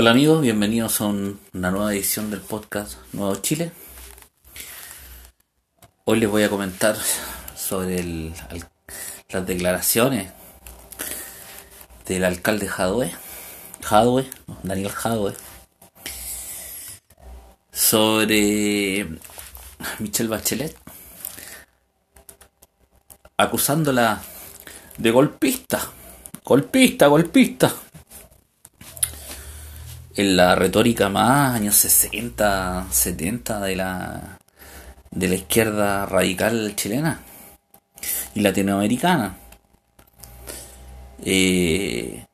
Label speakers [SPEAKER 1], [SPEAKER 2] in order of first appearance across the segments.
[SPEAKER 1] Hola amigos, bienvenidos a un- una nueva edición del podcast Nuevo Chile. Hoy les voy a comentar sobre el- las declaraciones del alcalde Jadwe, Jadwe, Daniel Jadwe, sobre Michelle Bachelet, acusándola de golpista, golpista, golpista en la retórica más años 60, 70 de la de la izquierda radical chilena y latinoamericana. Eh,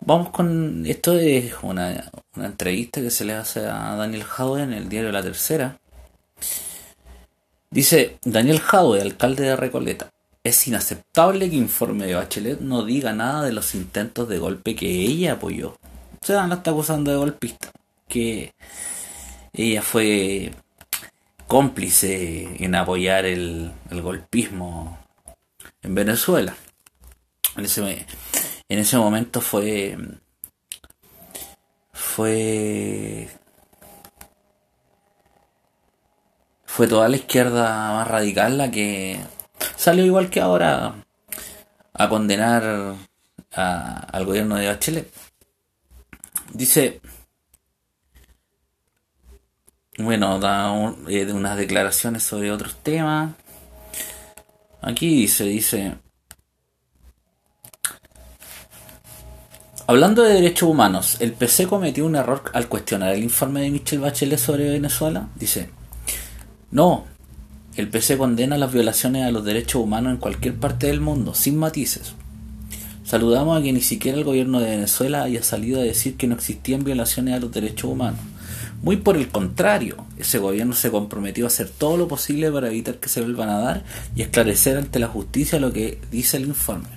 [SPEAKER 1] vamos con esto es una, una entrevista que se le hace a Daniel Jadwe en el diario La Tercera. Dice Daniel Jadwe, alcalde de Recoleta. Es inaceptable que informe de Bachelet no diga nada de los intentos de golpe que ella apoyó. O sea, la está acusando de golpista. Que ella fue cómplice en apoyar el, el golpismo en Venezuela. En ese, en ese momento fue. Fue. Fue toda la izquierda más radical la que salió igual que ahora a condenar a- al gobierno de Bachelet. Dice, bueno, da eh, unas declaraciones sobre otros temas. Aquí dice, dice, hablando de derechos humanos, el PC cometió un error al cuestionar el informe de Michelle Bachelet sobre Venezuela. Dice, no, el PC condena las violaciones a los derechos humanos en cualquier parte del mundo, sin matices. Saludamos a que ni siquiera el gobierno de Venezuela haya salido a decir que no existían violaciones a los derechos humanos. Muy por el contrario, ese gobierno se comprometió a hacer todo lo posible para evitar que se vuelvan a dar y esclarecer ante la justicia lo que dice el informe.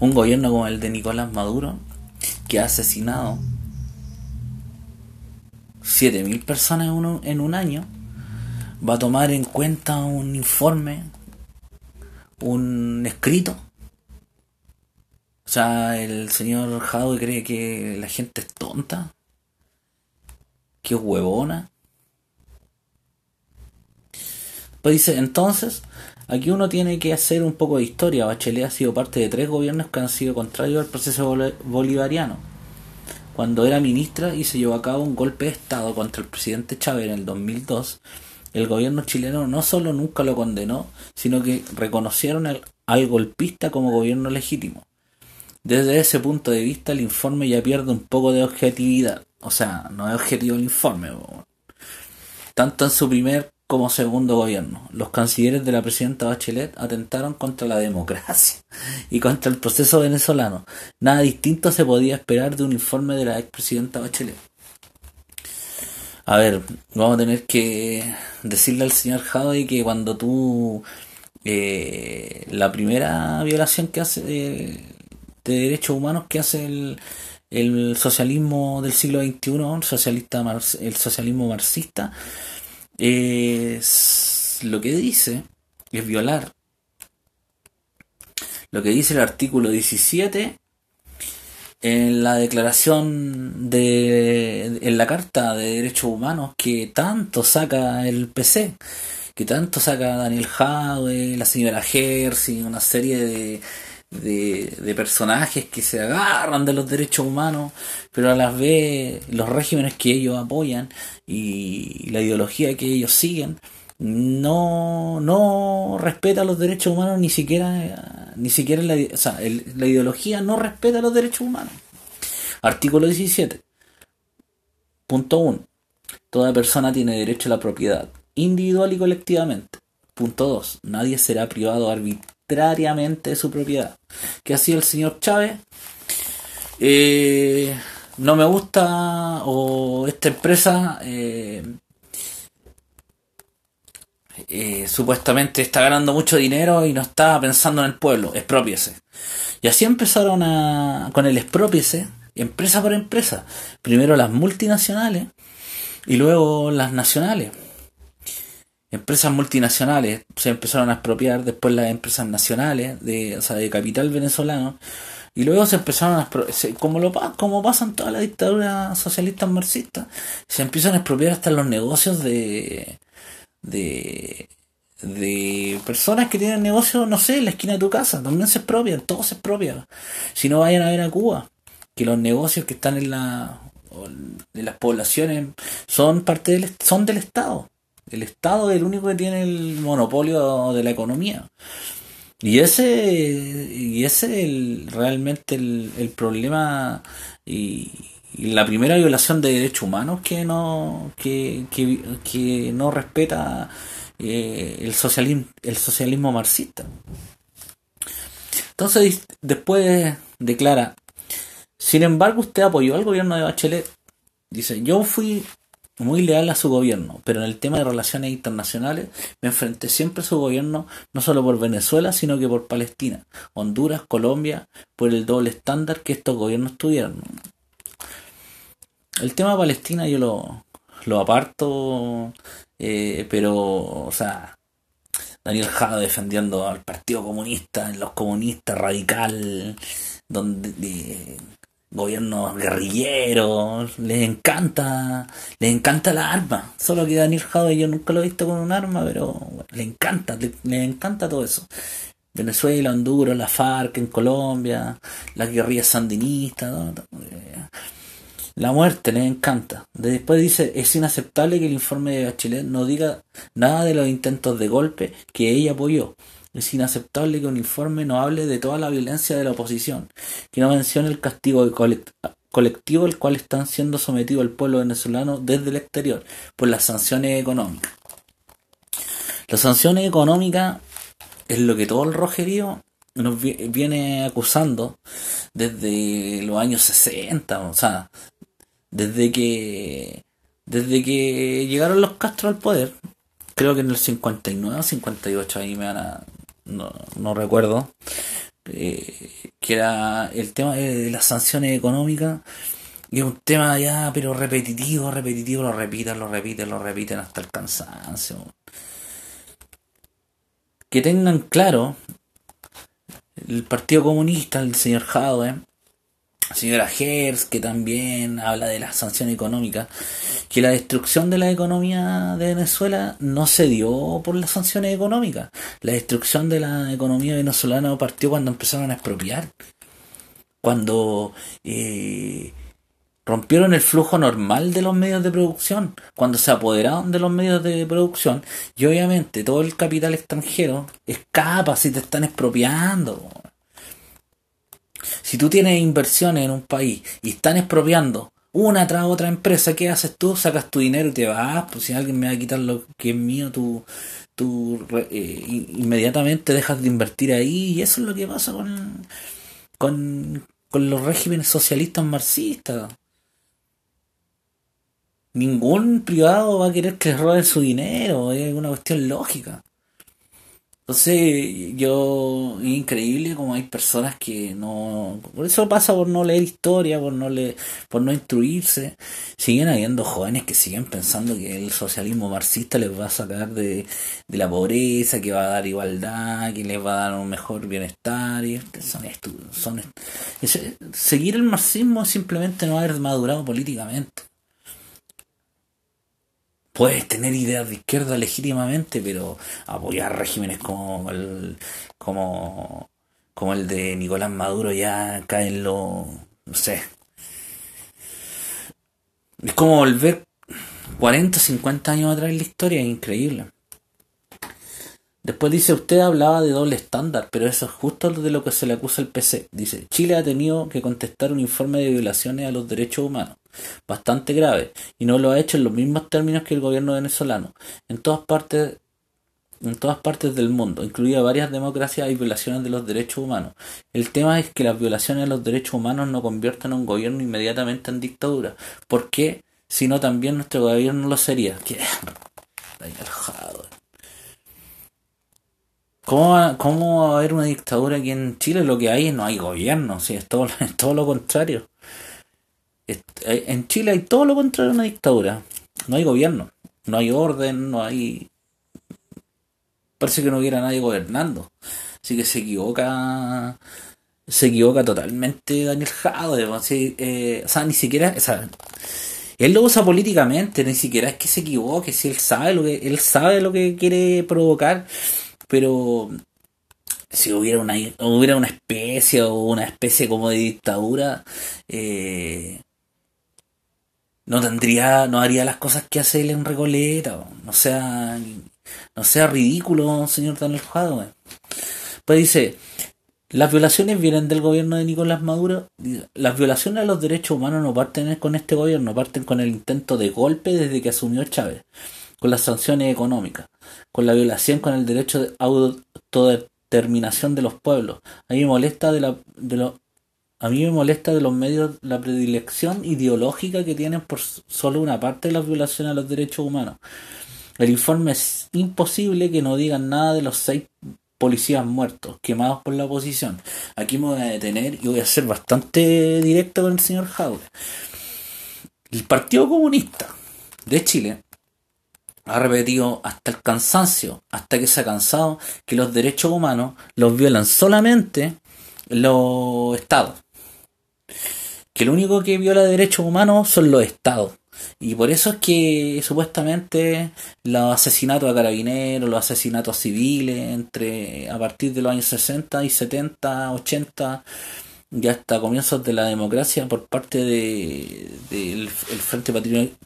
[SPEAKER 1] Un gobierno como el de Nicolás Maduro, que ha asesinado 7.000 personas en un, en un año, va a tomar en cuenta un informe, un escrito. O sea, el señor Jadwe cree que la gente es tonta, que es huevona. Pues dice, entonces, aquí uno tiene que hacer un poco de historia. Bachelet ha sido parte de tres gobiernos que han sido contrarios al proceso bol- bolivariano. Cuando era ministra y se llevó a cabo un golpe de Estado contra el presidente Chávez en el 2002, el gobierno chileno no solo nunca lo condenó, sino que reconocieron al, golpista como gobierno legítimo. Desde ese punto de vista, el informe ya pierde un poco de objetividad. O sea, no es objetivo el informe. Tanto en su primer como segundo gobierno, los cancilleres de la presidenta Bachelet atentaron contra la democracia y contra el proceso venezolano. Nada distinto se podía esperar de un informe de la expresidenta Bachelet. A ver, vamos a tener que decirle al señor Jadwe que cuando tú eh, la primera violación que hace eh, de derechos humanos que hace el, el socialismo del siglo XXI, el, socialista mar- el socialismo marxista, es lo que dice es violar. Lo que dice el artículo 17 en la declaración de en la carta de derechos humanos que tanto saca el PC que tanto saca Daniel Jadwe, la señora Jersey, una serie de, de, personajes que se agarran de los derechos humanos, pero a las vez los regímenes que ellos apoyan y la ideología que ellos siguen no no respeta los derechos humanos ni siquiera ni siquiera la, o sea, la ideología no respeta los derechos humanos. Artículo 17. Punto 1. Toda persona tiene derecho a la propiedad, individual y colectivamente. Punto 2. Nadie será privado arbitrariamente de su propiedad. ¿Qué hacía el señor Chávez? Eh, no me gusta o esta empresa eh, eh, supuestamente está ganando mucho dinero y no está pensando en el pueblo, expropiese. Y así empezaron a, con el expropiese, empresa por empresa. Primero las multinacionales y luego las nacionales. Empresas multinacionales se empezaron a expropiar, después las empresas nacionales, de, capital venezolano, Y luego se empezaron a, como lo como pasan todas las dictaduras socialistas marxistas, se empiezan a expropiar hasta los negocios de, de, de personas que tienen negocios, no sé, en la esquina de tu casa, también se expropian, todo se expropia. Si no vayan a ver a Cuba, que los negocios que están en la de las poblaciones son parte del son del Estado. El Estado es el único que tiene el monopolio de la economía. Y ese, y ese es el, realmente el, problema y, la primera violación de derechos humanos que no, que, que, no respeta eh, el, socialismo, el socialismo marxista. Entonces después declara, sin embargo usted apoyó al gobierno de Bachelet. Dice, yo fui muy leal a su gobierno, pero en el tema de relaciones internacionales me enfrenté siempre a su gobierno, no solo por Venezuela, sino que por Palestina, Honduras, Colombia, por el doble estándar que estos gobiernos tuvieron. El tema de Palestina yo lo, lo aparto, eh, pero, o sea, Daniel Jado defendiendo al Partido Comunista, los comunistas radical, donde gobiernos guerrilleros, les encanta, les encanta la arma. Solo que Daniel Jadwe yo nunca lo he visto con un arma, pero le encanta, le, encanta todo eso. Venezuela, Honduras, la FARC en Colombia, las guerrillas sandinistas, la muerte les encanta. Después dice, es inaceptable que el informe de Bachelet no diga nada de los intentos de golpe que ella apoyó es inaceptable que un informe no hable de toda la violencia de la oposición, que no mencione el castigo colectivo al cual están siendo sometidos el pueblo venezolano desde el exterior por las sanciones económicas. Las sanciones económicas es lo que todo el rojerío nos viene acusando desde los años 60, o sea, desde que desde que llegaron los Castro al poder, creo que en el 59 o 58 ahí me van a no, no recuerdo, eh, que era el tema de las sanciones económicas, y un tema ya, pero repetitivo, repetitivo, lo repiten, lo repiten, lo repiten hasta el cansancio. Que tengan claro el Partido Comunista, el señor Jadwe, señora Gers, que también habla de la sanción económica, que la destrucción de la economía de Venezuela no se dio por las sanciones económicas. La destrucción de la economía venezolana partió cuando empezaron a expropiar. Cuando eh, rompieron el flujo normal de los medios de producción, cuando se apoderaron de los medios de producción, y obviamente todo el capital extranjero escapa si te están expropiando. Si tú tienes inversiones en un país y están expropiando una tras otra empresa, ¿qué haces tú? Sacas tu dinero y te vas, pues si alguien me va a quitar lo que es mío, tú, tú eh, inmediatamente dejas de invertir ahí y eso es lo que pasa con, con, con los regímenes socialistas marxistas. Ningún privado va a querer que roben su dinero, es una cuestión lógica. Entonces, yo, es increíble como hay personas que no, por eso pasa por no leer historia, por no leer, por no instruirse. Siguen habiendo jóvenes que siguen pensando que el socialismo marxista les va a sacar de, de la pobreza, que va a dar igualdad, que les va a dar un mejor bienestar, y son estudios, son, seguir el marxismo simplemente no haber madurado políticamente puedes tener ideas de izquierda legítimamente, pero apoyar regímenes como el, como, como el de Nicolás Maduro ya cae en lo, no sé. Es como volver 40, 50 años atrás en la historia, es increíble. Después dice, usted hablaba de doble estándar, pero eso es justo de lo que se le acusa al PC. Dice, Chile ha tenido que contestar un informe de violaciones a los derechos humanos, bastante grave, y no lo ha hecho en los mismos términos que el gobierno venezolano. En todas partes, en todas partes del mundo, incluida varias democracias, hay violaciones de los derechos humanos. El tema es que las violaciones de los derechos humanos no convierten a un gobierno inmediatamente en dictadura. ¿Por qué? Si no, también nuestro gobierno lo sería. ¿Cómo va, ¿Cómo a haber una dictadura aquí en Chile? Lo que hay no hay gobierno, ¿sí? es, todo, es todo lo contrario. Eh, en Chile hay todo lo contrario a una dictadura. No hay gobierno, no hay orden, no hay... Parece que no hubiera nadie gobernando. Así que se equivoca se equivoca totalmente Daniel Jadwe. O sea, ni siquiera. O sea, él lo usa políticamente, ni siquiera es que se equivoque, si él sabe lo que, él sabe lo que quiere provocar, pero si hubiera una, hubiera una especie o una especie como de dictadura, eh, no tendría, no haría las cosas que hace él en Recoleta, no sea, no sea ridículo, señor Daniel Jadwe. Pues dice, las violaciones vienen del gobierno de Nicolás Maduro. Las violaciones a los derechos humanos no parten con este gobierno, parten con el intento de golpe desde que asumió Chávez, con las sanciones económicas, con la violación con el derecho de autodeterminación de los pueblos. A mí me molesta de la, de a mí me molesta de los medios la predilección ideológica que tienen por solo una parte de las violaciones a los derechos humanos. El informe es imposible que no digan nada de los seis policías muertos, quemados por la oposición. Aquí me voy a detener y voy a ser bastante directo con el señor Jaude. El Partido Comunista de Chile ha repetido hasta el cansancio, hasta que se ha cansado, que los derechos humanos los violan solamente los estados. Que lo único que viola derechos humanos son los estados. Y por eso es que supuestamente los asesinatos a carabineros, los asesinatos civiles, entre a partir de los años 60 y 70, 80, y hasta comienzos de la democracia por parte del de, Frente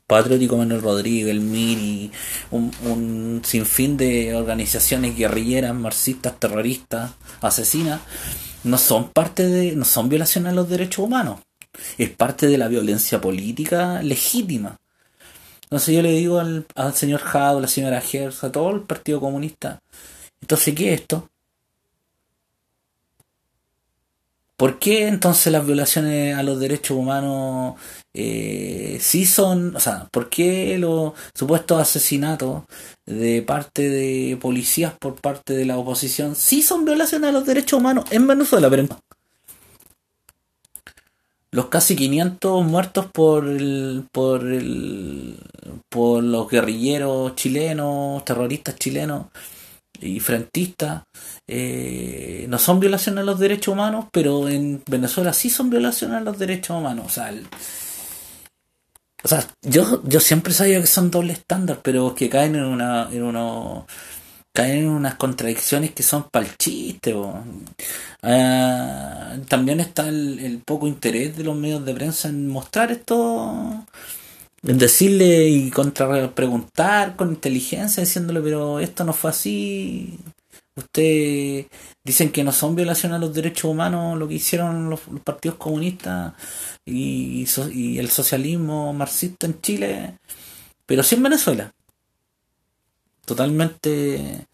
[SPEAKER 1] Patriótico Manuel Rodríguez, el MIRI, un, un sinfín de organizaciones guerrilleras, marxistas, terroristas, asesinas, no son parte de, no son violaciones a los derechos humanos es parte de la violencia política legítima. Entonces yo le digo al, señor Jado, a la señora Gers, a todo el Partido Comunista, entonces, ¿qué es esto? ¿Por qué entonces las violaciones a los derechos humanos eh, sí son, o sea, por qué los supuestos asesinatos de parte de policías por parte de la oposición sí son violaciones a los derechos humanos en Venezuela, pero los casi 500 muertos por el, por el, por los guerrilleros chilenos, terroristas chilenos y frentistas, eh, no son violaciones a los derechos humanos, pero en Venezuela sí son violaciones a los derechos humanos. O sea, o sea yo, yo siempre sabía que son doble estándar, pero que caen en una, en caen en unas contradicciones que son para el chiste. Ah, también está el, poco interés de los medios de prensa en mostrar esto, en decirle y contra preguntar con inteligencia, diciéndole, pero esto no fue así. Ustedes dicen que no son violaciones a los derechos humanos lo que hicieron los, partidos comunistas y el socialismo marxista en Chile, pero sí en Venezuela totalmente...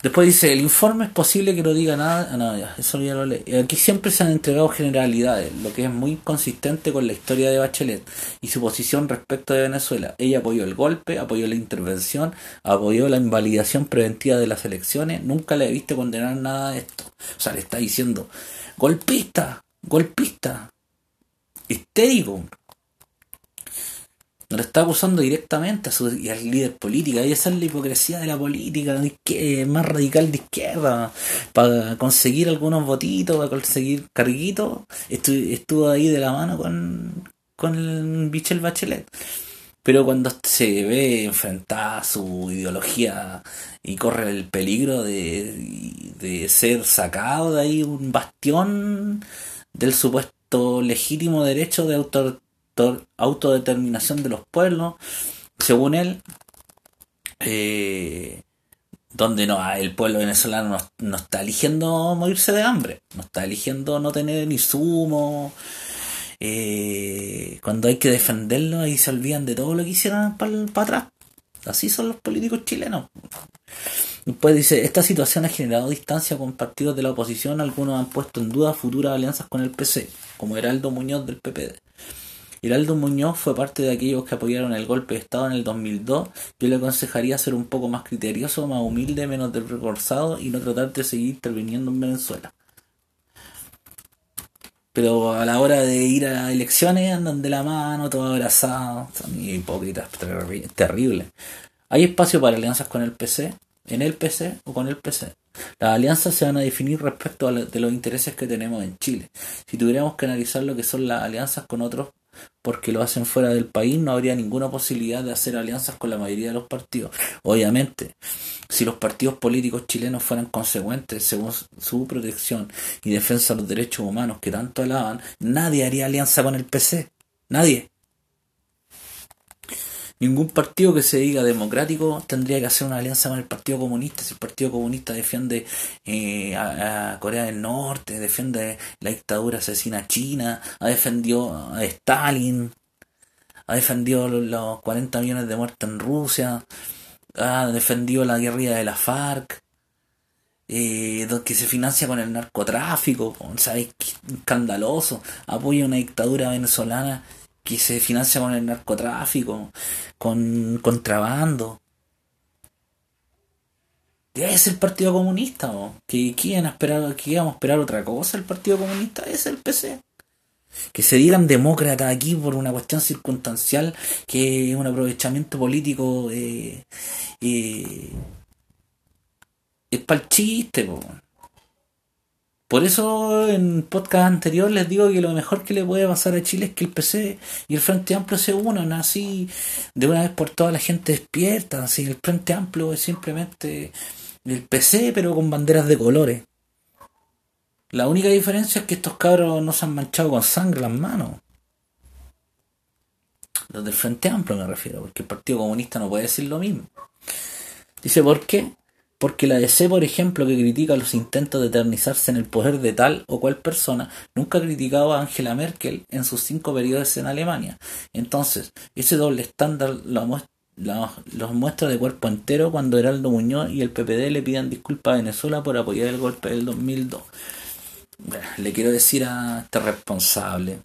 [SPEAKER 1] Después dice, el informe es posible que no diga nada. Ah, eso ya lo leí. Aquí siempre se han entregado generalidades, lo que es muy consistente con la historia de Bachelet y su posición respecto de Venezuela. Ella apoyó el golpe, apoyó la intervención, apoyó la invalidación preventiva de las elecciones. Nunca le he visto condenar nada de esto. O sea, le está diciendo, golpista, golpista, histérico no lo está acusando directamente a su, y al líder político. Y esa es la hipocresía de la política más radical de izquierda. Para conseguir algunos votitos, para conseguir carguitos, estuvo, ahí de la mano con, con el Michel Bachelet. Pero cuando se ve enfrentada a su ideología y corre el peligro de, de ser sacado de ahí un bastión del supuesto legítimo derecho de autor autodeterminación de los pueblos, según él, eh, donde no, ah, el pueblo venezolano no, está eligiendo morirse de hambre, no está eligiendo no tener ni sumo. Eh, cuando hay que defenderlo, ahí se olvidan de todo lo que hicieron para atrás. Así son los políticos chilenos. Después dice, esta situación ha generado distancia con partidos de la oposición, algunos han puesto en duda futuras alianzas con el PC, como Heraldo Muñoz del PPD. Heraldo Muñoz fue parte de aquellos que apoyaron el golpe de Estado en el 2002. Yo le aconsejaría ser un poco más criterioso, más humilde, menos desrecorsado y no tratar de seguir interviniendo en Venezuela. Pero a la hora de ir a elecciones andan de la mano, todos abrazados, son hipócritas, terrible. ¿Hay espacio para alianzas con el PC? ¿En el PC o con el PC? Las alianzas se van a definir respecto a de los intereses que tenemos en Chile. Si tuviéramos que analizar lo que son las alianzas con otros porque lo hacen fuera del país, no habría ninguna posibilidad de hacer alianzas con la mayoría de los partidos. Obviamente, si los partidos políticos chilenos fueran consecuentes según su protección y defensa de los derechos humanos que tanto alaban, nadie haría alianza con el PC. Nadie. Ningún partido que se diga democrático tendría que hacer una alianza con el Partido Comunista. Si el Partido Comunista defiende eh, a, Corea del Norte, defiende la dictadura asesina china, ha defendido a Stalin, ha defendido los 40 millones de muertos en Rusia, ha defendido la guerrilla de la FARC, eh, que se financia con el narcotráfico, ¿sabes? Escandaloso, apoya una dictadura venezolana que se financia con el narcotráfico, con contrabando. Es el Partido Comunista, que quieren esperar, que íbamos a esperar otra cosa el Partido Comunista, es el PC. Que se digan demócratas aquí por una cuestión circunstancial, que es un aprovechamiento político, eh, eh, es para el chiste, po. Por eso en podcast anterior les digo que lo mejor que le puede pasar a Chile es que el PC y el Frente Amplio se unan así de una vez por toda la gente despierta. Así el Frente Amplio es simplemente el PC pero con banderas de colores. La única diferencia es que estos cabros no se han manchado con sangre las manos. Los del Frente Amplio me refiero, porque el Partido Comunista no puede decir lo mismo. Dice, ¿por qué? Porque la DC, por ejemplo, que critica los intentos de eternizarse en el poder de tal o cual persona, nunca ha criticado a Angela Merkel en sus cinco periodos en Alemania. Entonces, ese doble estándar lo, los muestra de cuerpo entero cuando Heraldo Muñoz y el PPD le pidan disculpas a Venezuela por apoyar el golpe del 2002. le quiero decir a este responsable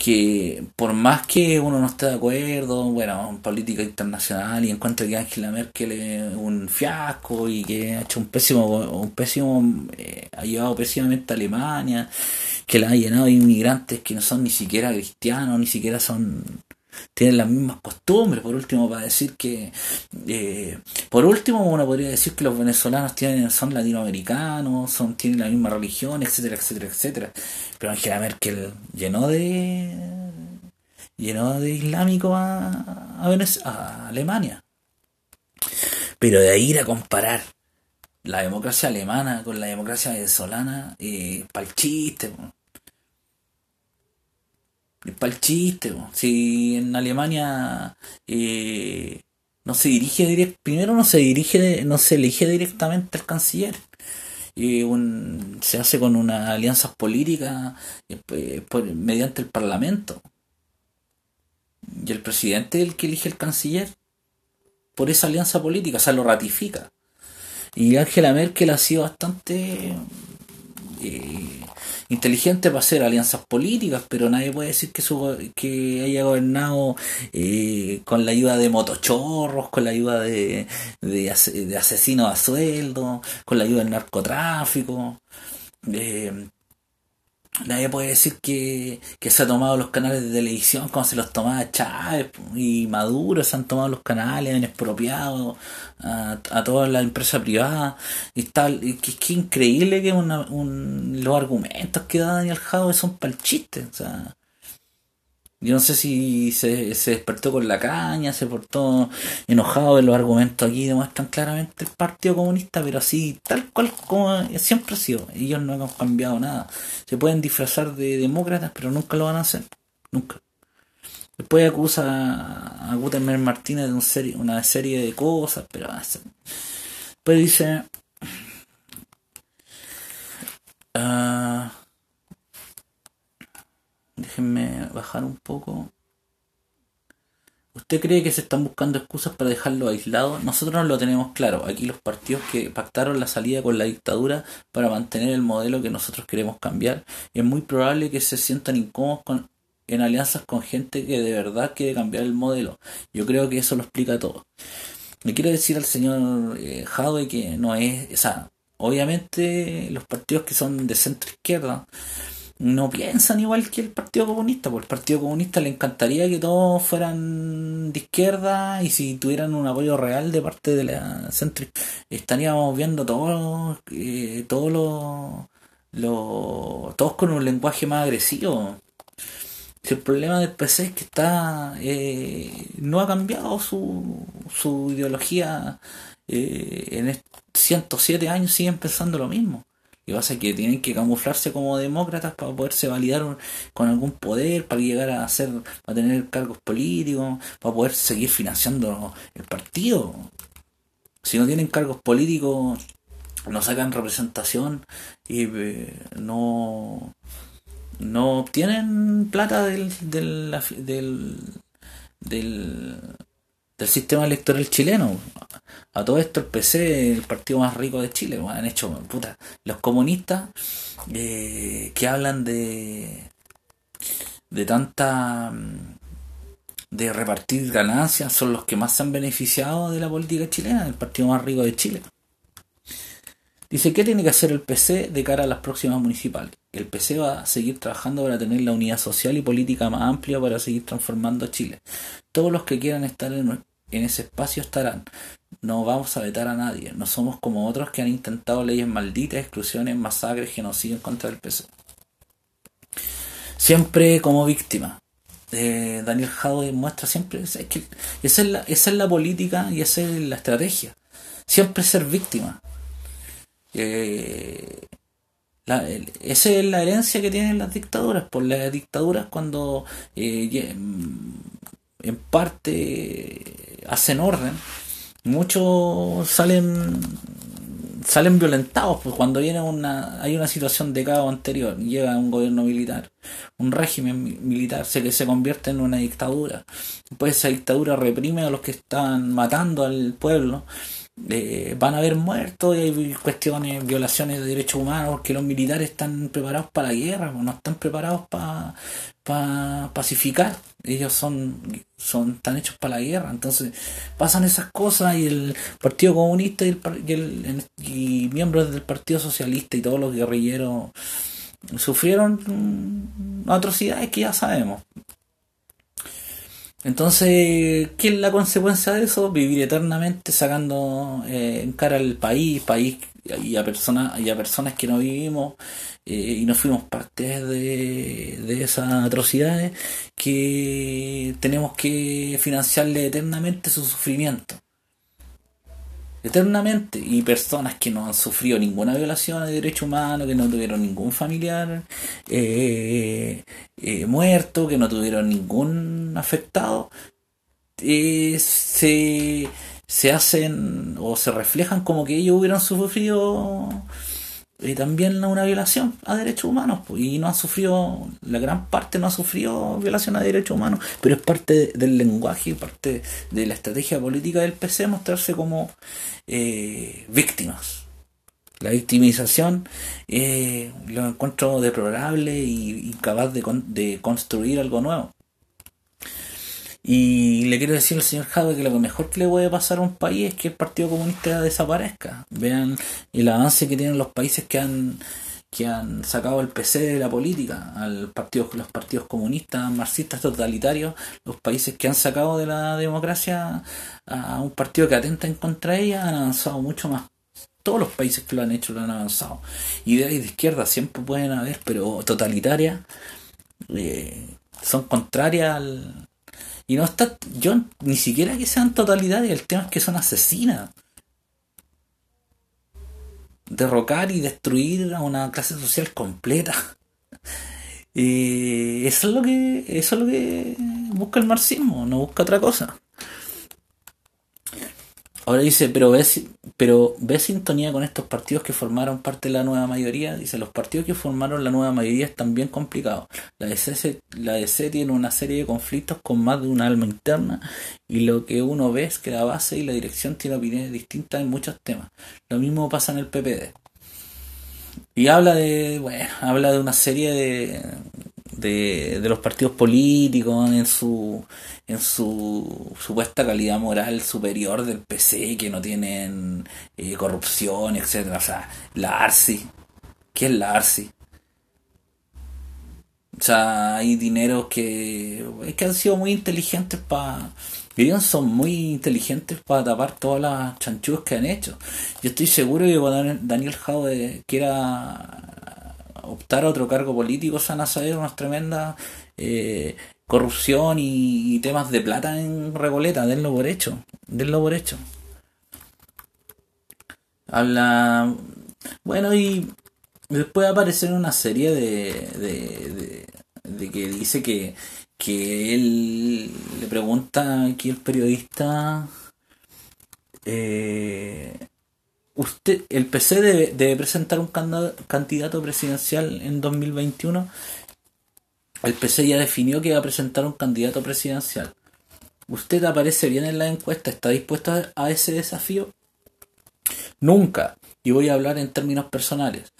[SPEAKER 1] que por más que uno no esté de acuerdo, bueno, en política internacional y encuentre que Angela Merkel es un fiasco y que ha hecho un pésimo, un pésimo, eh, ha llevado pésimamente a Alemania, que la ha llenado de inmigrantes que no son ni siquiera cristianos, ni siquiera son tienen las mismas costumbres, por último, para decir que, eh, por último, uno podría decir que los venezolanos tienen, son latinoamericanos, son, tienen la misma religión, etcétera, etcétera, etcétera. Pero Angela Merkel llenó de, llenó de islámico a, a, Alemania. Pero de ahí ir a comparar la democracia alemana con la democracia venezolana, eh, para el chiste, es para el chiste, si en Alemania eh, no se dirige direct, primero no se dirige, no se elige directamente el canciller. se hace con una alianza política eh, mediante el parlamento. Y el presidente es el que elige el canciller por esa alianza política, o sea, lo ratifica. Y Angela Merkel ha sido bastante eh, inteligente para hacer alianzas políticas, pero nadie puede decir que, su, que haya gobernado eh, con la ayuda de motochorros, con la ayuda de, de, asesinos a sueldo, con la ayuda del narcotráfico. Eh, Nadie puede decir que, se ha tomado los canales de televisión como se los tomaba Chávez y Maduro, se han tomado los canales, han expropiado a, a toda la empresa privada y tal. Y que, que increíble que una, un, los argumentos que da Daniel Jadwe son para el chiste. O sea, yo no sé si se, se despertó con la caña, se portó enojado en los argumentos aquí, demuestran claramente el Partido Comunista, pero así, tal cual como siempre ha sido. Ellos no han cambiado nada. Se pueden disfrazar de demócratas, pero nunca lo van a hacer. Nunca. Después acusa a Gutenberg Martínez de un serie, una serie de cosas, pero después dice... Uh, Déjenme bajar un poco. ¿Usted cree que se están buscando excusas para dejarlo aislado? Nosotros no lo tenemos claro. Aquí los partidos que pactaron la salida con la dictadura para mantener el modelo que nosotros queremos cambiar, es muy probable que se sientan incómodos con, en alianzas con gente que de verdad quiere cambiar el modelo. Yo creo que eso lo explica todo. Le quiero decir al señor eh, que no es, o sea, obviamente los partidos que son de centro izquierda no piensan igual que el Partido Comunista, porque el Partido Comunista le encantaría que todos fueran de izquierda y si tuvieran un apoyo real de parte de la centro, estaríamos viendo todos eh, todos los todos con un lenguaje más agresivo. Si el problema del PC es que está eh, no ha cambiado su, su ideología eh, en 107 años siguen pensando lo mismo que pasa que tienen que camuflarse como demócratas para poderse validar con algún poder, para llegar a hacer, para tener cargos políticos, para poder seguir financiando el partido. Si no tienen cargos políticos, no sacan representación y eh, no no obtienen plata del del, del, del, del sistema electoral chileno. A todo esto el PC, el partido más rico de Chile, han hecho, puta, los comunistas eh, que hablan de de tanta de repartir ganancias son los que más se han beneficiado de la política chilena, el partido más rico de Chile. Dice, ¿qué tiene que hacer el PC de cara a las próximas municipales? El PC va a seguir trabajando para tener la unidad social y política más amplia para seguir transformando a Chile. Todos los que quieran estar en, en ese espacio estarán. No vamos a vetar a nadie. No somos como otros que han intentado leyes malditas, exclusiones, masacres, genocidios contra el PC. Siempre como víctima. Eh, Daniel Jadot muestra siempre es que esa es, la, esa es la política y esa es la estrategia. Siempre ser víctima. Eh, esa es la herencia que tienen las dictaduras. Por las dictaduras cuando eh, en parte hacen orden, muchos salen salen violentados pues cuando viene una hay una situación de caos anterior llega un gobierno militar un régimen militar se que se convierte en una dictadura. Pues esa dictadura reprime a los que están matando al pueblo eh, van a haber muertos y hay cuestiones, violaciones de derechos humanos, porque los militares están preparados para la guerra, no están preparados para pacificar. Ellos son, son están hechos para la guerra. Entonces pasan esas cosas y el Partido Comunista y, el, y miembros del Partido Socialista y todos los guerrilleros sufrieron atrocidades que ya sabemos. Entonces, ¿qué es la consecuencia de eso? Vivir eternamente sacando eh, en cara al país, país y a personas y a personas que no vivimos eh, y no fuimos parte de, de esas atrocidades que tenemos que financiarle eternamente su sufrimiento eternamente. Y personas que no han sufrido ninguna violación de derechos humanos, que no tuvieron ningún familiar eh, eh, muerto, que no tuvieron ningún afectado, eh, se, se hacen o se reflejan como que ellos hubieran sufrido y también una violación a derechos humanos y no ha sufrido la gran parte no ha sufrido violación a derechos humanos pero es parte del lenguaje y parte de la estrategia política del PC mostrarse como eh, víctimas. La victimización eh, lo encuentro deplorable y incapaz de, de construir algo nuevo y le quiero decir al señor Jadwe que lo mejor que le puede pasar a un país es que el Partido Comunista desaparezca. Vean el avance que tienen los países que han que han sacado el PC de la política, al partido, los partidos comunistas, marxistas, totalitarios, los países que han sacado de la democracia a un partido que atenta en contra ella han avanzado mucho más. Todos los países que lo han hecho lo han avanzado. Ideas de izquierda siempre pueden haber, pero totalitarias eh, son contrarias al, y no está, yo ni siquiera que sean totalidades, el tema es que son asesinas. Derrocar y destruir a una clase social completa. Y eso es lo que, eso es lo que busca el marxismo, no busca otra cosa. Ahora dice, pero ves, pero ve sintonía con estos partidos que formaron parte de la nueva mayoría. Dice, los partidos que formaron la nueva mayoría están bien complicados. La DC, la DC tiene una serie de conflictos con más de un alma interna y lo que uno ve es que la base y la dirección tienen opiniones distintas en muchos temas. Lo mismo pasa en el PPD. Y habla de, bueno, habla de una serie de, de, los partidos políticos en su en su supuesta calidad moral superior del PC que no tienen eh, corrupción etcétera o sea la ARSI ¿qué es la ARSI? O sea, hay dineros que, es que han sido muy inteligentes para... Son muy inteligentes para tapar todas las chanchugas que han hecho. Yo estoy seguro que cuando Daniel Jaude quiera optar a otro cargo político, van a saber unas tremendas eh, corrupción y, temas de plata en Recoleta, denlo por hecho, denlo por hecho. Habla, bueno, y después aparecer una serie de, de, que dice que, que él le pregunta aquí el periodista, eh, usted, el PC debe, debe presentar un candidato presidencial en 2021 el PC ya definió que va a presentar un candidato presidencial. ¿Usted aparece bien en la encuesta? ¿Está dispuesto a ese desafío? Nunca, y voy a hablar en términos personales,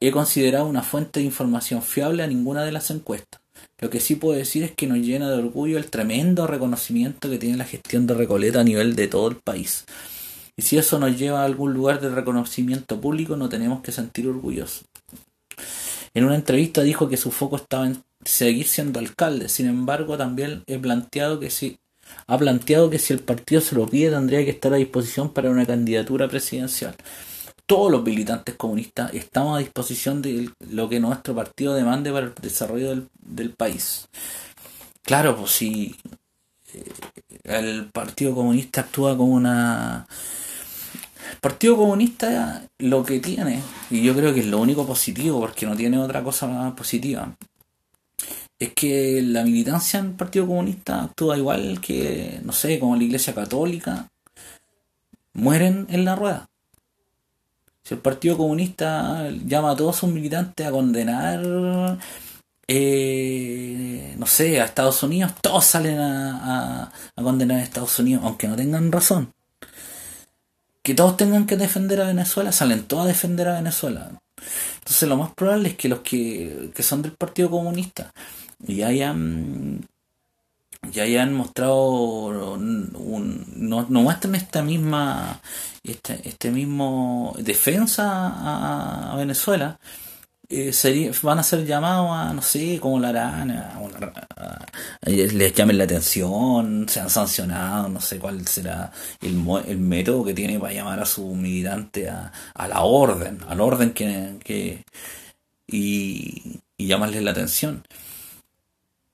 [SPEAKER 1] he considerado una fuente de información fiable a ninguna de las encuestas. Lo que sí puedo decir es que nos llena de orgullo el tremendo reconocimiento que tiene la gestión de Recoleta a nivel de todo el país. Y si eso nos lleva a algún lugar de reconocimiento público, no tenemos que sentir orgullosos. En una entrevista dijo que su foco estaba en seguir siendo alcalde. Sin embargo, también he planteado que si ha planteado que si el partido se lo pide tendría que estar a disposición para una candidatura presidencial. Todos los militantes comunistas estamos a disposición de lo que nuestro partido demande para el desarrollo del, país. Claro, pues si el Partido Comunista actúa como una... El Partido Comunista lo que tiene, y yo creo que es lo único positivo, porque no tiene otra cosa más positiva, es que la militancia en el Partido Comunista actúa igual que, no sé, como la Iglesia Católica, mueren en la rueda. Si el Partido Comunista llama a todos sus militantes a condenar, eh, no sé, a Estados Unidos, todos salen a, condenar a Estados Unidos, aunque no tengan razón. Que todos tengan que defender a Venezuela, salen todos a defender a Venezuela. Entonces lo más probable es que los que, que son del Partido Comunista ya hayan ya hayan mostrado un, no, muestran esta misma este, este mismo defensa a, Venezuela eh, van a ser llamados a no sé como la harán les llamen la atención sean sancionados no sé cuál será el, el método que tiene para llamar a su militante a, a la orden al orden que, que y, y llamarles la atención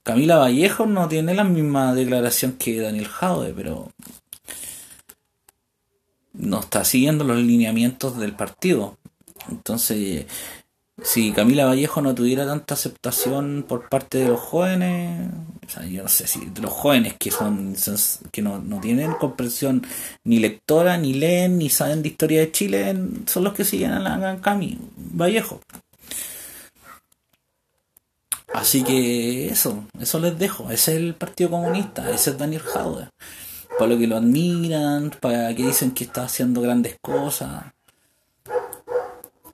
[SPEAKER 1] Camila Vallejo no tiene la misma declaración que Daniel Jaude, pero no está siguiendo los lineamientos del partido. Entonces, si Camila Vallejo no tuviera tanta aceptación por parte de los jóvenes, o sea, yo no sé si los jóvenes que son que no, no tienen comprensión ni lectora, ni leen, ni saben de historia de Chile, son los que siguen a la Cami Vallejo. Así que eso, eso les dejo. Ese es el Partido Comunista, ese es Daniel Jaude. Para lo que lo admiran, para que dicen que está haciendo grandes cosas.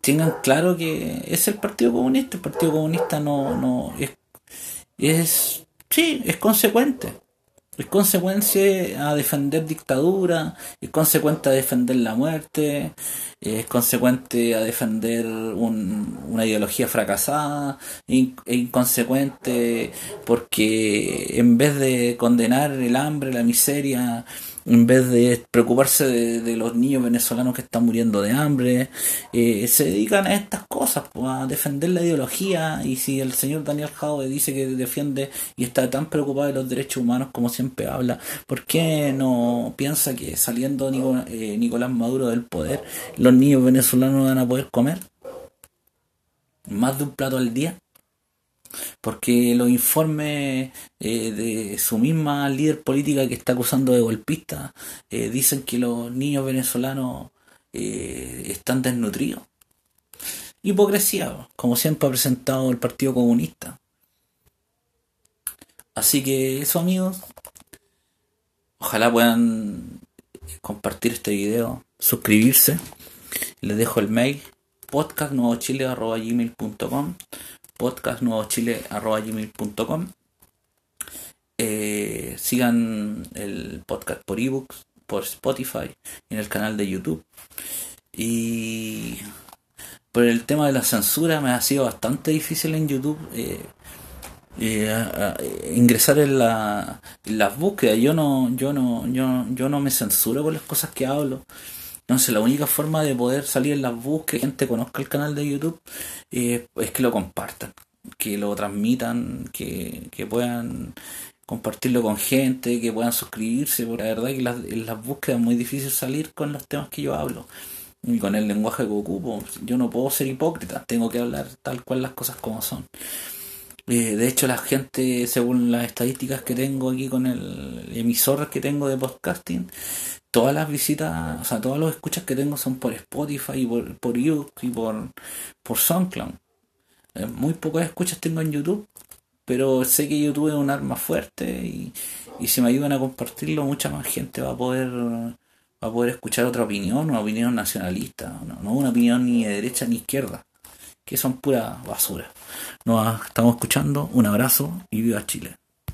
[SPEAKER 1] Tengan claro que es el Partido Comunista. El Partido Comunista no, no es, es, sí, es consecuente es consecuencia a defender dictadura, es consecuente a defender la muerte, es consecuente a defender una ideología fracasada, es inconsecuente porque en vez de condenar el hambre, la miseria, en vez de preocuparse de, los niños venezolanos que están muriendo de hambre, eh, se dedican a estas cosas, a defender la ideología. Y si el señor Daniel Jaude dice que defiende y está tan preocupado de los derechos humanos como siempre habla, ¿por qué no piensa que saliendo eh, Nicolás Maduro del poder, los niños venezolanos van a poder comer? Más de un plato al día porque los informes eh, de su misma líder política que está acusando de golpista eh, dicen que los niños venezolanos eh, están desnutridos. Hipocresía, como siempre ha presentado el Partido Comunista. Así que eso amigos, ojalá puedan compartir este video, suscribirse. Les dejo el mail podcastnuevochile.com podcastnuevochile.com. Eh, sigan el podcast por ebooks, por Spotify, en el canal de YouTube. Y por el tema de la censura me ha sido bastante difícil en YouTube eh, eh, ingresar en, la, en las búsquedas. Yo no, yo no, yo, yo no me censuro con las cosas que hablo. Entonces la única forma de poder salir en las búsquedas, que gente conozca el canal de YouTube, eh, es que lo compartan, que lo transmitan, que, que puedan compartirlo con gente, que puedan suscribirse, porque la verdad que las, en las búsquedas es muy difícil salir con los temas que yo hablo y con el lenguaje que ocupo. Yo no puedo ser hipócrita, tengo que hablar tal cual las cosas como son. Eh, de hecho, la gente, según las estadísticas que tengo aquí con el emisor que tengo de podcasting, todas las visitas, o sea, todos los escuchas que tengo son por Spotify, por, por YouTube y por, por SoundCloud. Eh, muy pocas escuchas tengo en YouTube, pero sé que YouTube es un arma fuerte y, y si me ayudan a compartirlo, mucha más gente va a poder va a poder escuchar otra opinión, una opinión nacionalista, no, no una opinión ni de derecha ni izquierda, que son pura basura. Nos estamos escuchando, un abrazo y viva Chile.